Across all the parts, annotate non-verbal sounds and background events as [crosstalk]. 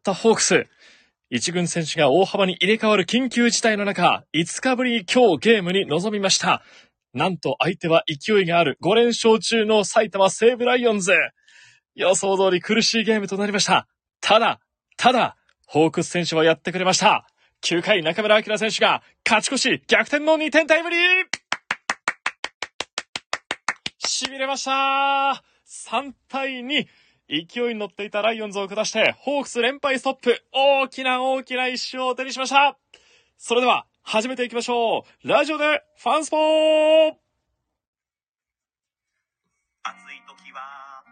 ったホークス。一軍選手が大幅に入れ替わる緊急事態の中、5日ぶりに今日ゲームに臨みました。なんと相手は勢いがある5連勝中の埼玉西武ライオンズ。予想通り苦しいゲームとなりました。ただ、ただ、ホークス選手はやってくれました。9回中村晃選手が勝ち越し逆転の2点タイムリー痺れました !3 対2勢いに乗っていたライオンズを下して、ホークス連敗ストップ。大きな大きな一勝を手にしました。それでは、始めていきましょう。ラジオでファンスポー。暑い時は、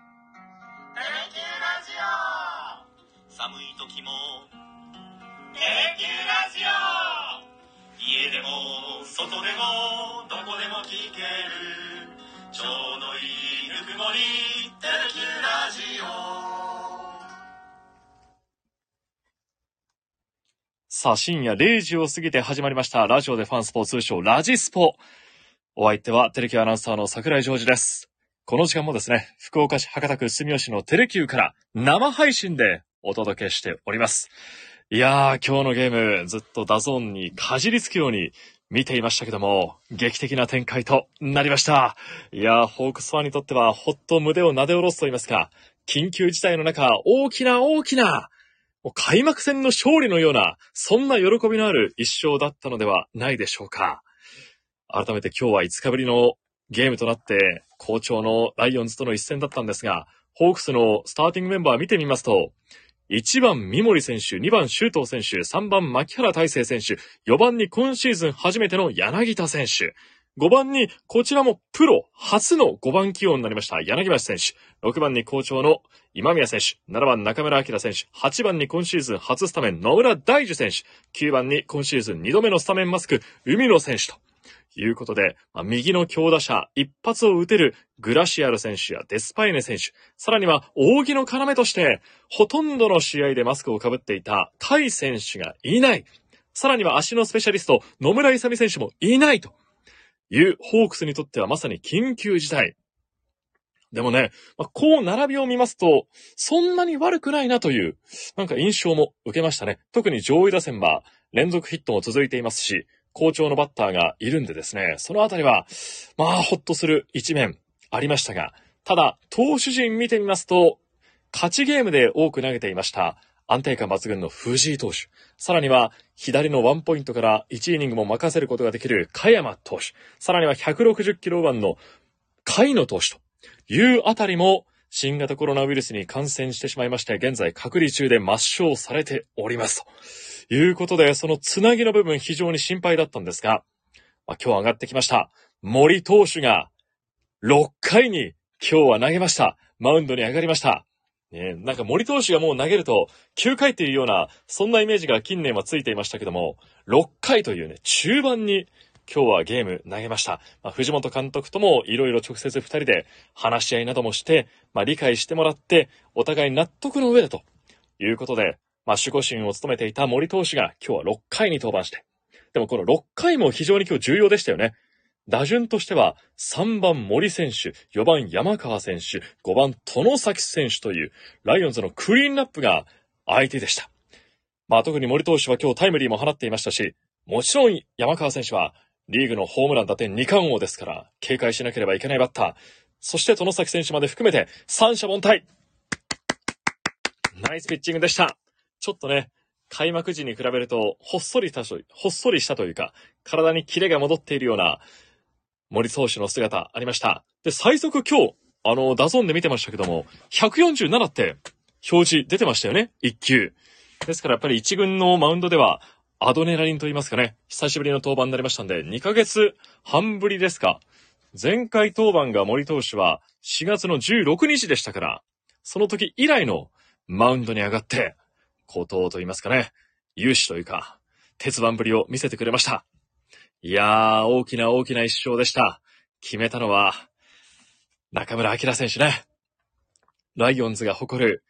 テレキュラジオ。寒い時も、テレキュラジオ。家でも、外でも、どこでも聞ける。ちょうどいいぬくもり、テレ Qラジオさあ、深夜0時を過ぎて始まりました。ラジオでファンスポ通称ラジスポ。お相手はテレ Qアナウンサーの桜井ジョージです。この時間もですね、福岡市博多区住吉のテレ Qから生配信でお届けしております。いやー、今日のゲーム、ずっと DAZN にかじりつくように見ていましたけども、劇的な展開となりました。いやー、ホークスファンにとっては、ほっと胸を撫で下ろすと言いますか、緊急事態の中、大きな大きな、もう開幕戦の勝利のような、そんな喜びのある一勝だったのではないでしょうか。改めて今日は5日ぶりのゲームとなって、好調のライオンズとの一戦だったんですが、ホークスのスターティングメンバー見てみますと、1番三森選手、2番周東選手、3番牧原大成選手、4番に今シーズン初めての柳田選手、5番にこちらもプロ初の5番起用になりました柳橋選手、6番に好調の今宮選手、7番中村明選手、8番に今シーズン初スタメン野村大樹選手、9番に今シーズン2度目のスタメンマスク海野選手と、いうことで、まあ、右の強打者、一発を打てるグラシアル選手やデスパイネ選手、さらには扇の要として、ほとんどの試合でマスクをかぶっていた甲斐選手がいない。さらには足のスペシャリスト、野村勇選手もいないというホークスにとってはまさに緊急事態。でもね、まあ、こう並びを見ますと、そんなに悪くないなという、なんか印象も受けましたね。特に上位打線は連続ヒットも続いていますし、好調のバッターがいるんでですね、そのあたりは、まあ、ほっとする一面ありましたが、ただ、投手陣見てみますと、勝ちゲームで多く投げていました、安定感抜群の藤井投手、さらには左のワンポイントから1イニングも任せることができる加山投手、さらには160キロ番の甲斐野投手というあたりも新型コロナウイルスに感染してしまいまして、現在隔離中で抹消されております。ということで、そのつなぎの部分非常に心配だったんですが、まあ、今日上がってきました。森投手が6回に今日は投げました。マウンドに上がりました。ね、なんか森投手がもう投げると9回っていうような、そんなイメージが近年はついていましたけども、6回というね、中盤に今日はゲーム投げました。まあ、藤本監督ともいろいろ直接2人で話し合いなどもして、まあ、理解してもらって、お互い納得の上でということで、まあ、守護神を務めていた森投手が今日は6回に登板して。でもこの6回も非常に今日重要でしたよね。打順としては3番森選手、4番山川選手、5番殿崎選手というライオンズのクリーンナップが相手でした。まあ特に森投手は今日タイムリーも放っていましたし、もちろん山川選手はリーグのホームラン打点2冠王ですから警戒しなければいけないバッター。そして殿崎選手まで含めて三者凡退。ナイスピッチングでした。ちょっとね、開幕時に比べると、ほっそりした、ほっそりしたというか、体にキレが戻っているような、森投手の姿ありました。で、最速今日、あの、 DAZN で見てましたけども、147って表示出てましたよね ?1 球。ですからやっぱり1軍のマウンドでは、アドレナリンと言いますかね、久しぶりの登板になりましたんで、2ヶ月半ぶりですか。前回登板が森投手は4月の16日でしたから、その時以来のマウンドに上がって、高騰と言いますかね、勇姿というか、鉄腕ぶりを見せてくれました。いやー、大きな大きな一勝でした。決めたのは、中村明選手ね。ライオンズが誇る、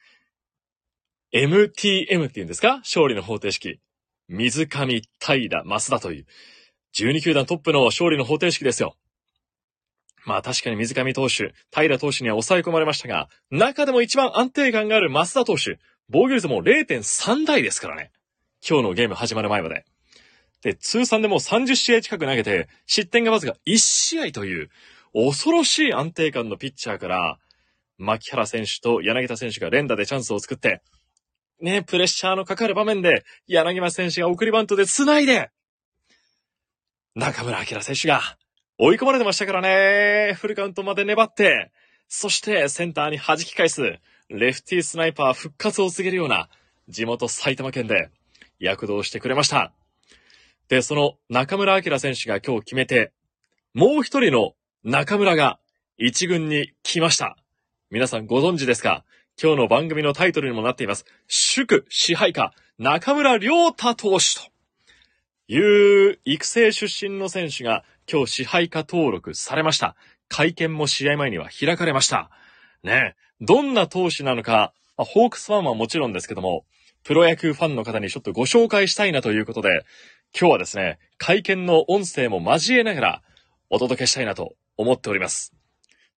MTM って言うんですか？勝利の方程式。水上、平、増田という、12球団トップの勝利の方程式ですよ。まあ確かに水上投手、平投手には抑え込まれましたが、中でも一番安定感がある増田投手、防御率も0.3台ですからね。今日のゲーム始まる前まで。で、通算でもう30試合近く投げて、失点がわずか1試合という、恐ろしい安定感のピッチャーから、牧原選手と柳田選手が連打でチャンスを作って、ね、プレッシャーのかかる場面で、柳田選手が送りバントで繋いで、中村晃選手が追い込まれてましたからね、フルカウントまで粘って、そしてセンターに弾き返す、レフティースナイパー復活を告げるような、地元埼玉県で躍動してくれました。で、その中村晃選手が今日決めて、もう一人の中村が一軍に来ました。皆さんご存知ですか？今日の番組のタイトルにもなっています。祝支配下中村良太投手という育成出身の選手が今日支配下登録されました。会見も試合前には開かれました。ね、どんな投手なのか、まあホークスファンはもちろんですけども、プロ野球ファンの方にちょっとご紹介したいなということで、今日はですね、会見の音声も交えながらお届けしたいなと思っております。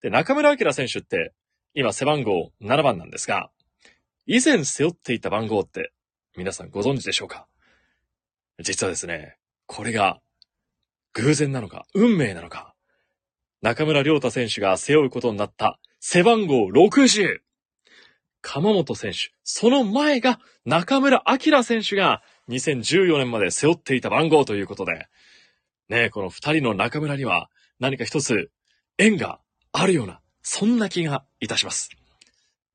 で、中村晃選手って、今背番号7番なんですが、以前背負っていた番号って皆さんご存知でしょうか？実はですね、これが偶然なのか、運命なのか、中村良太選手が背負うことになった背番号60。鎌本選手、その前が中村晃選手が2014年まで背負っていた番号ということで、ねえ、この二人の中村には何か一つ縁があるような、そんな気がいたします。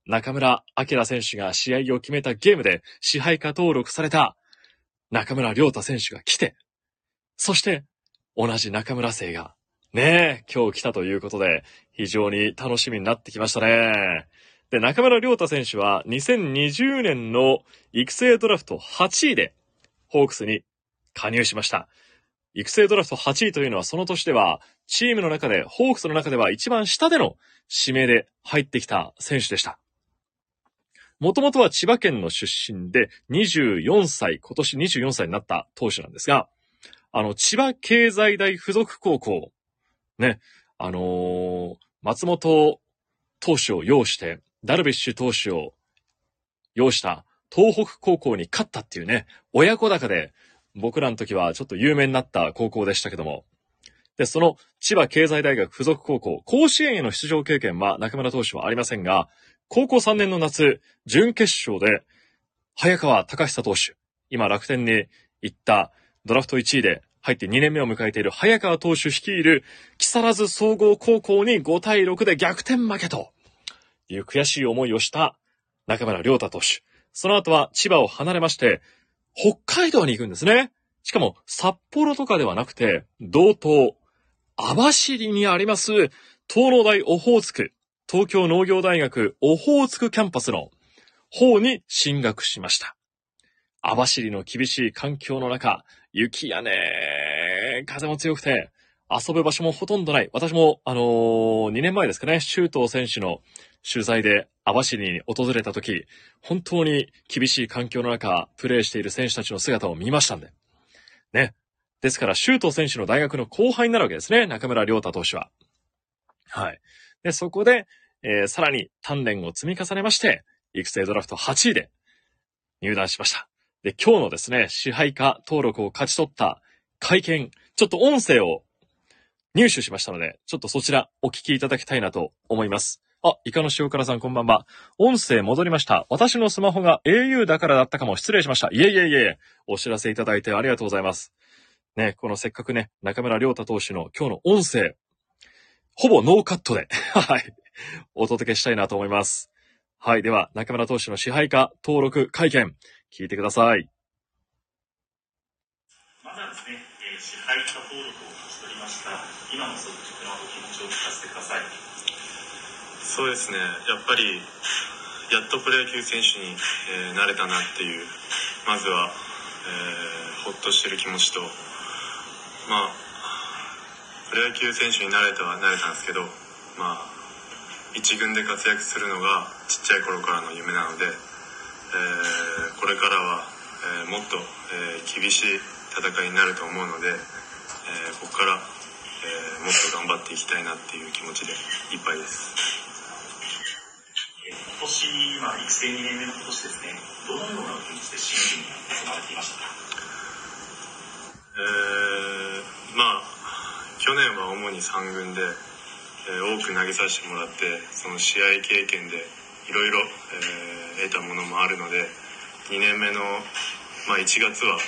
中村晃選手が試合を決めたゲームで支配下登録された中村良太選手が来て、そして同じ中村生がねえ、今日来たということで非常に楽しみになってきましたね。で、中村良太選手は2020年の育成ドラフト8位でホークスに加入しました。育成ドラフト8位というのはその年ではチームの中で、ホークスの中では一番下での指名で入ってきた選手でした。もともとは千葉県の出身で24歳、今年24歳になった投手なんですが、あの、千葉経済大附属高校、ね、あのー松本投手を擁して、ダルビッシュ投手を擁した東北高校に勝ったっていうね、親子高で僕らの時はちょっと有名になった高校でしたけども、で、その千葉経済大学附属高校、甲子園への出場経験は中村投手はありませんが、高校3年の夏、準決勝で、早川隆久投手、今楽天に行ったドラフト1位で入って2年目を迎えている早川投手率いる木更津総合高校に5対6で逆転負けという悔しい思いをした中村良太投手。その後は千葉を離れまして、北海道に行くんですね。しかも札幌とかではなくて、道東、網走にあります、東農大オホーツク、東京農業大学オホーツクキャンパスの方に進学しました。網走の厳しい環境の中、雪やね、風も強くて、遊ぶ場所もほとんどない。私も、あのー、2年前ですかね、周東選手の取材で網走に訪れた時、本当に厳しい環境の中、プレーしている選手たちの姿を見ましたんで。ね。ですから、周東選手の大学の後輩になるわけですね、中村良太投手は。はい。で、そこで、えーさらに鍛錬を積み重ねまして、育成ドラフト8位で入団しました。で、今日のですね、支配下登録を勝ち取った会見、ちょっと音声を入手しましたので、ちょっとそちらお聞きいただきたいなと思います。あ、イカの塩辛さんこんばんは。音声戻りました。私のスマホが au だからだったかも失礼しました。いえいえいえ、お知らせいただいてありがとうございます。ね、このせっかくね、中村良太投手の今日の音声、ほぼノーカットで、[laughs] はい、お届けしたいなと思います。はい、では、中村投手の支配下登録会見、聞いてください。です。ね、えー支配下登録を勝ち取りました。今の率直なお気持ちを聞かせてください。そうですね、やっぱりやっとプロ野球選手に、えーなれたなっていう、まずは、えーほっとしてる気持ちと、まあ、プロ野球選手になれたはなれたんですけど、まあ、一軍で活躍するのがちっちゃい頃からの夢なので、えーこれからは、えーもっと、えー厳しい戦いになると思うので、えーここから、えーもっと頑張っていきたいなっていう気持ちでいっぱいです。年、まあ、育成2年目の今年ですね、どのような気持ちで新人に臨まれていましたか？えー、まあ去年は主に3軍で、えー多く投げさせてもらってその試合経験でいろいろえー得たものもあるので2年目の、まあ、1月は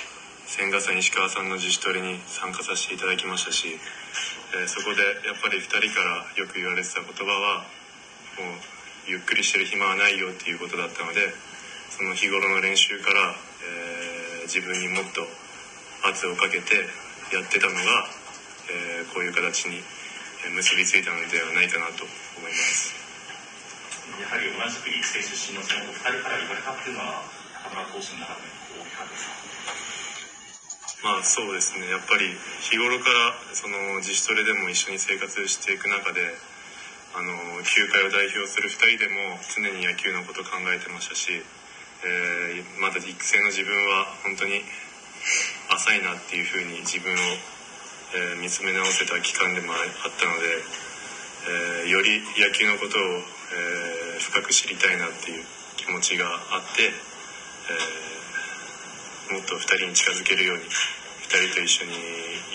千賀さん石川さんの自主トレに参加させていただきましたし、えーそこでやっぱり2人からよく言われてた言葉はもうゆっくりしてる暇はないよっていうことだったのでその日頃の練習から、えー自分にもっと圧をかけてやってたのが、えーこういう形に結びついたのではないかなと思います。やはり同じく育成出身のそのお二人から言われたっていうのは、中村投手の中で大きかったですか？まあそうですね。やっぱり日頃からその自主トレでも一緒に生活していく中であの球界を代表する2人でも常に野球のこと考えてましたし、えーまだ育成の自分は本当に浅いなっていうふうに自分を、えー見つめ直せた期間でもあったので、えーより野球のことを、えー深く知りたいなっていう気持ちがあって、えーもっと2人に近づけるように2人と一緒に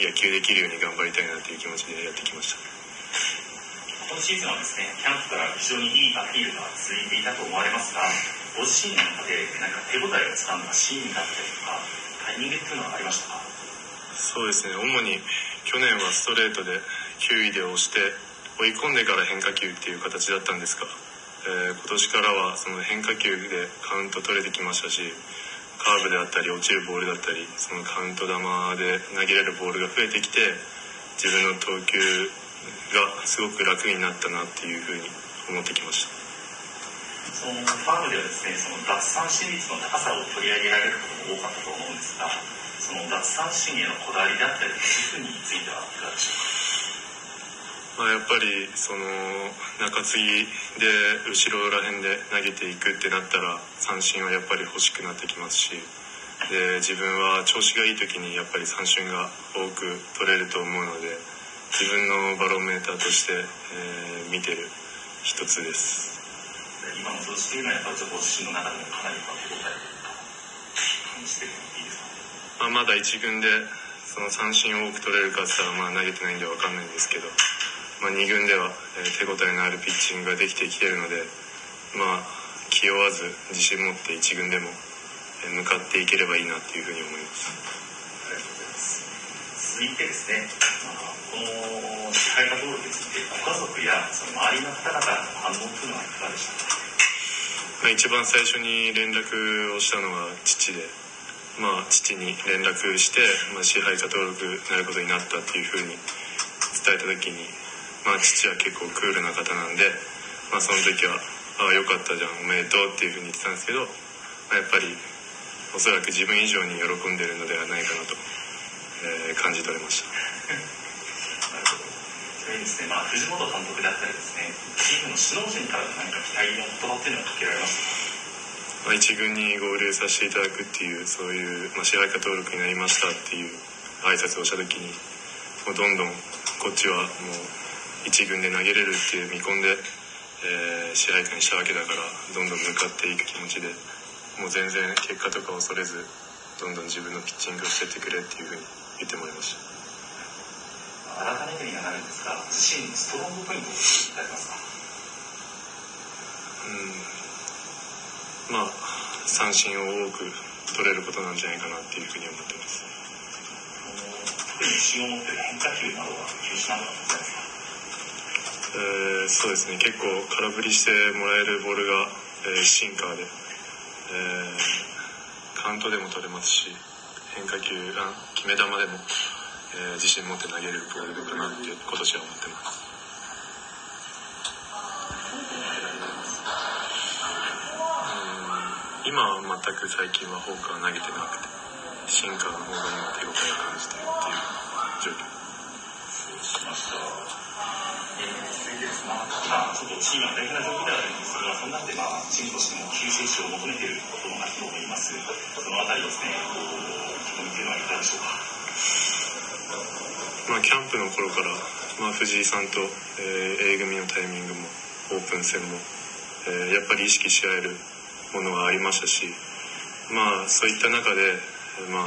野球できるように頑張りたいなっていう気持ちでやってきました。今シーズンはですね、キャンプから非常にいいアピールが続いていたと思われますが、ご自身の中でなんか手応えをつかんだシーンだったりとか、タイミングっていうのはありましたか？そうですね。主に去年はストレートで9位で押して追い込んでから変化球っていう形だったんですが、えー今年からはその変化球でカウント取れてきましたしカーブであったり落ちるボールだったりそのカウント球で投げれるボールが増えてきて自分の投球がすごく楽になったなっていうふうに思ってきました。そのファームではですね、その奪三振率の高さを取り上げられることも多かったと思うんですが、その奪三振へのこだわりだったりというふうについてはいかがでしょうか？まあ、やっぱりその中継ぎで後ろら辺で投げていくってなったら三振はやっぱり欲しくなってきますしで自分は調子がいい時にやっぱり三振が多く取れると思うので自分のバロメーターとして、えー見てる一つです。今の調子というのはやっぱりご自身の中でもかなり感じてるのいいですか？まあ、まだ一軍でその三振を多く取れるかって言ったらまあ投げてないんで分かんないんですけど、まあ、2軍では、えー手応えのあるピッチングができてきてるのでまあ気負わず自信持って一軍でもえー向かっていければいいなっていうふうに思いますありがとうございます。続いてですね、まあこの支配下登録について、ご家族やその周りの方々の反応というのはいかがでしたか？まあ、一番最初に連絡をしたのは父で、まあ、父に連絡して、まあ、支配下登録になることになったっていうふうに伝えた時に、まあ、父は結構クールな方なんで、まあ、その時は「ああよかったじゃんおめでとう」っていうふうに言ってたんですけど、まあ、やっぱりおそらく自分以上に喜んでるのではないかなと、えー感じ取れました。なるほど。それにですね、まあ、藤本監督だったりですね、チームの首脳陣からの何か期待の言葉っていうのはかけられましたか？まあ、一軍に合流させていただくっていうそういう、まあ、支配下登録になりましたっていう挨拶をした時にもうどんどんこっちはもう一軍で投げれるっていう見込んで、えー支配下にしたわけだからどんどん向かっていく気持ちでもう全然結果とか恐れずどんどん自分のピッチングをしてってくれっていうふうに言ってもらいました。改めてにはなるんですが、自身のストロングポイントを教えていただけますか？うんまあ三振を多く取れることなんじゃないかなっていうふうに思ってます。自信を持っている変化球などは球種などはございますか？ーそうですね。結構空振りしてもらえるボールが、えーシンカーで、えーカウントでも取れますし変化球あ決め球でも、えー自信持って投げるボールかなって今年は思ってます。今は全く最近はフォークは投げてなくてシンカーの方が今手応えを感じているっていう状況。まあ、ちょっとチームは大変な状況ではあるんですが、その中で、まあ、チームとしても救世主を求めていることが人もいます。そのあたりですね、こう、意気込みというのはいかがでしょうか。まあ、キャンプの頃から、まあ、藤井さんと、えー A 組のタイミングもオープン戦も、えーやっぱり意識し合えるものがありましたしまあそういった中でまあ、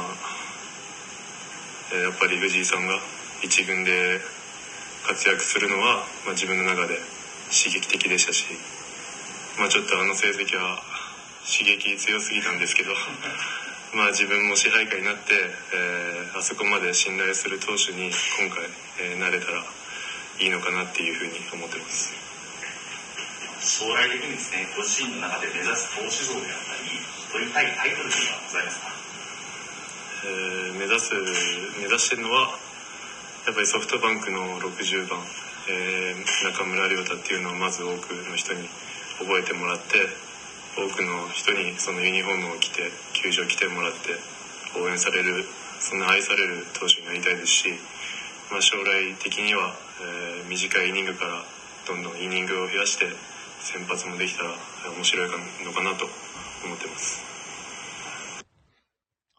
えーやっぱり藤井さんが一軍で活躍するのは、まあ、自分の中で刺激的でしたし、まあ、ちょっとあの成績は刺激強すぎたんですけど [laughs] まあ自分も支配下になって、えーあそこまで信頼する投手に今回、えーなれたらいいのかなっていうふうに思ってます。将来的にですね、ご自身の中で目指す投手像であったり、取りたいタイトルというのはございますか？えー目指す目指してるのはやっぱりソフトバンクの60番、えー中村亮太っていうのをまず多くの人に覚えてもらって多くの人にそのユニフォームを着て球場来てもらって応援されるそんな愛される投手になりたいですし、まあ、将来的には、えー短いイニングからどんどんイニングを増やして先発もできたらえー面白いのかなと思ってます。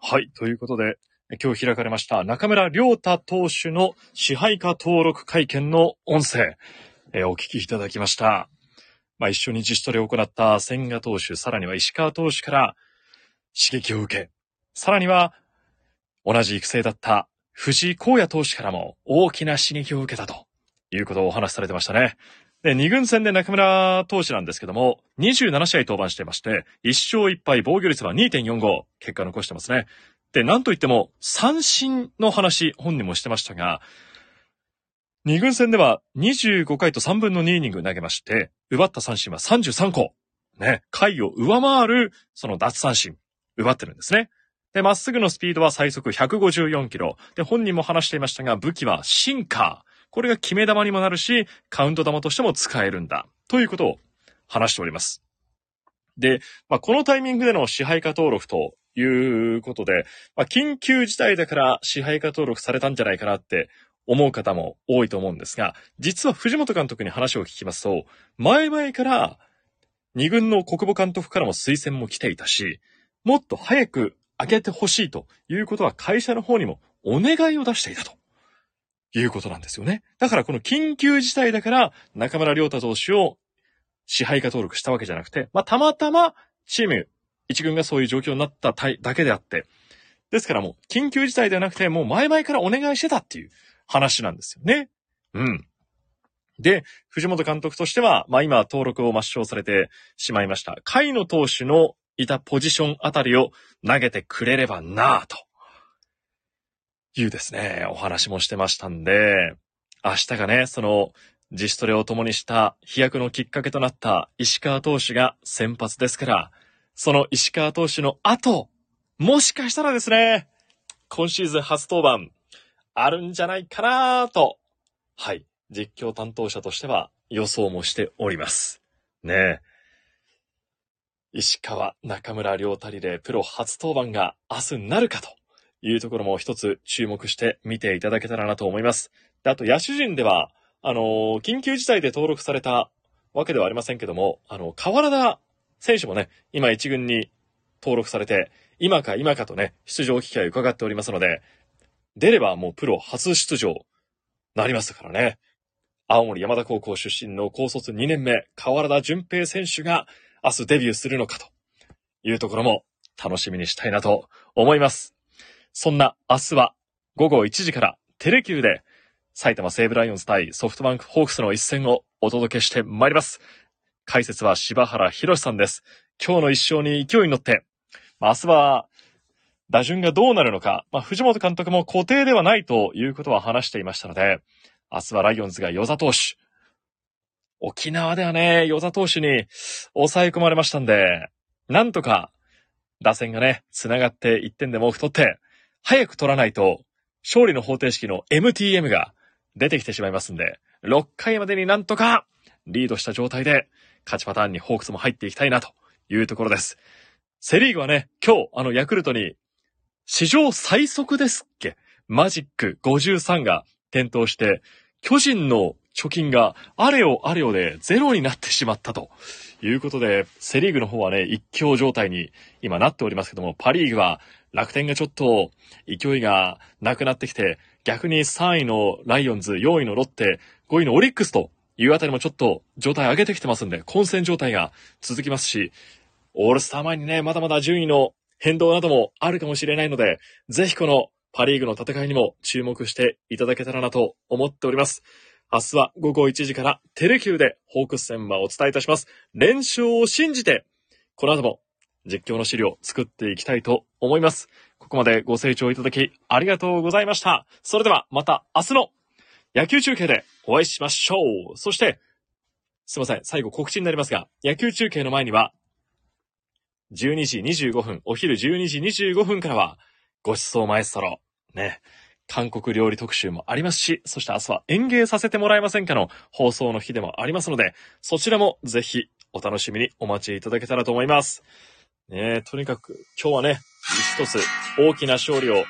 はい。ということで、今日開かれました中村良太投手の支配下登録会見の音声、えーお聞きいただきました。まあ、一緒に自主トレを行った千賀投手、さらには石川投手から刺激を受け、さらには同じ育成だった藤井荒野投手からも大きな刺激を受けたということをお話しされてましたね。で、二軍戦で中村投手なんですけども、27試合登板していまして、1勝1敗、防御率は2.45、結果残してますね。で、なんといっても、三振の話、本人もしてましたが、二軍戦では25回と3分の2イニング投げまして、奪った三振は33個。ね、回を上回る、その奪三振、奪ってるんですね。で、まっすぐのスピードは最速154キロ。で、本人も話していましたが、武器はシンカー。これが決め球にもなるし、カウント球としても使えるんだ。ということを話しております。で、まあ、このタイミングでの支配下登録ということで、まあ、緊急事態だから支配下登録されたんじゃないかなって思う方も多いと思うんですが、実は藤本監督に話を聞きますと、前々から二軍の国母監督からも推薦も来ていたし、もっと早く上げてほしいということは会社の方にもお願いを出していたということなんですよね。だからこの緊急事態だから中村良太投手を支配下登録したわけじゃなくて、まあ、たまたまチーム一軍がそういう状況になったたいだけであって、ですからもう緊急事態ではなくて、もう前々からお願いしてたっていう話なんですよね。うん。で、藤本監督としては、まあ今登録を抹消されてしまいました。甲斐野投手のいたポジションあたりを投げてくれればなぁと。いうですね、お話もしてましたんで、明日がね、その自主トレを共にした飛躍のきっかけとなった石川投手が先発ですから、その石川投手の後、もしかしたらですね、今シーズン初登板、あるんじゃないかなと、はい、実況担当者としては予想もしております。ねえ。石川、中村良太リレープロ初登板が明日なるかというところも一つ注目して見ていただけたらなと思います。であと、野手陣では、あのー緊急事態で登録されたわけではありませんけども、あの、河原田選手もね、今一軍に登録されて、今か今かとね、出場機会を伺っておりますので、出ればもうプロ初出場なりますからね。青森山田高校出身の高卒2年目、河原田淳平選手が明日デビューするのかというところも楽しみにしたいなと思います。そんな明日は午後1時からテレキューで埼玉西武ライオンズ対ソフトバンクホークスの一戦をお届けしてまいります。解説は柴原博さんです。今日の一勝に勢いに乗って、まあ明日は打順がどうなるのか、まあ、藤本監督も固定ではないということは話していましたので、明日はライオンズが与座投手。沖縄ではね、与座投手に抑え込まれましたんで、なんとか打線がね、繋がって1点でも多く取って、早く取らないと、勝利の方程式の MTM が出てきてしまいますんで、6回までになんとかリードした状態で勝ちパターンにホークスも入っていきたいなというところです。セリーグはね、今日あのヤクルトに史上最速ですっけ？マジック53が点灯して、巨人の貯金があれよあれよでゼロになってしまったということで、セリーグの方はね、一強状態に今なっておりますけども、パリーグは楽天がちょっと勢いがなくなってきて、逆に3位のライオンズ、4位のロッテ、5位のオリックスというあたりもちょっと状態上げてきてますんで、混戦状態が続きますし、オールスター前にね、まだまだ順位の変動などもあるかもしれないので、ぜひこのパリーグの戦いにも注目していただけたらなと思っております。明日は午後1時からテレキューでホークス戦はお伝えいたします。連勝を信じて、この後も実況の資料を作っていきたいと思います。ここまでご清聴いただきありがとうございました。それではまた明日の野球中継でお会いしましょう。そして、すいません。最後告知になりますが、野球中継の前には、12時25分、お昼12時25分からは、ごちそうマエストロ、ね、韓国料理特集もありますし、そして明日は演芸させてもらえませんかの放送の日でもありますので、そちらもぜひお楽しみにお待ちいただけたらと思います。ねとにかく今日はね、一つ大きな勝利を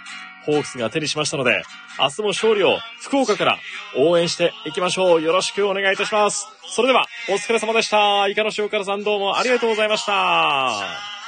ホークスが手にしましたので、明日も勝利を福岡から応援していきましょう。よろしくお願いいたします。それでは、お疲れ様でした。イカの塩辛さんどうもありがとうございました。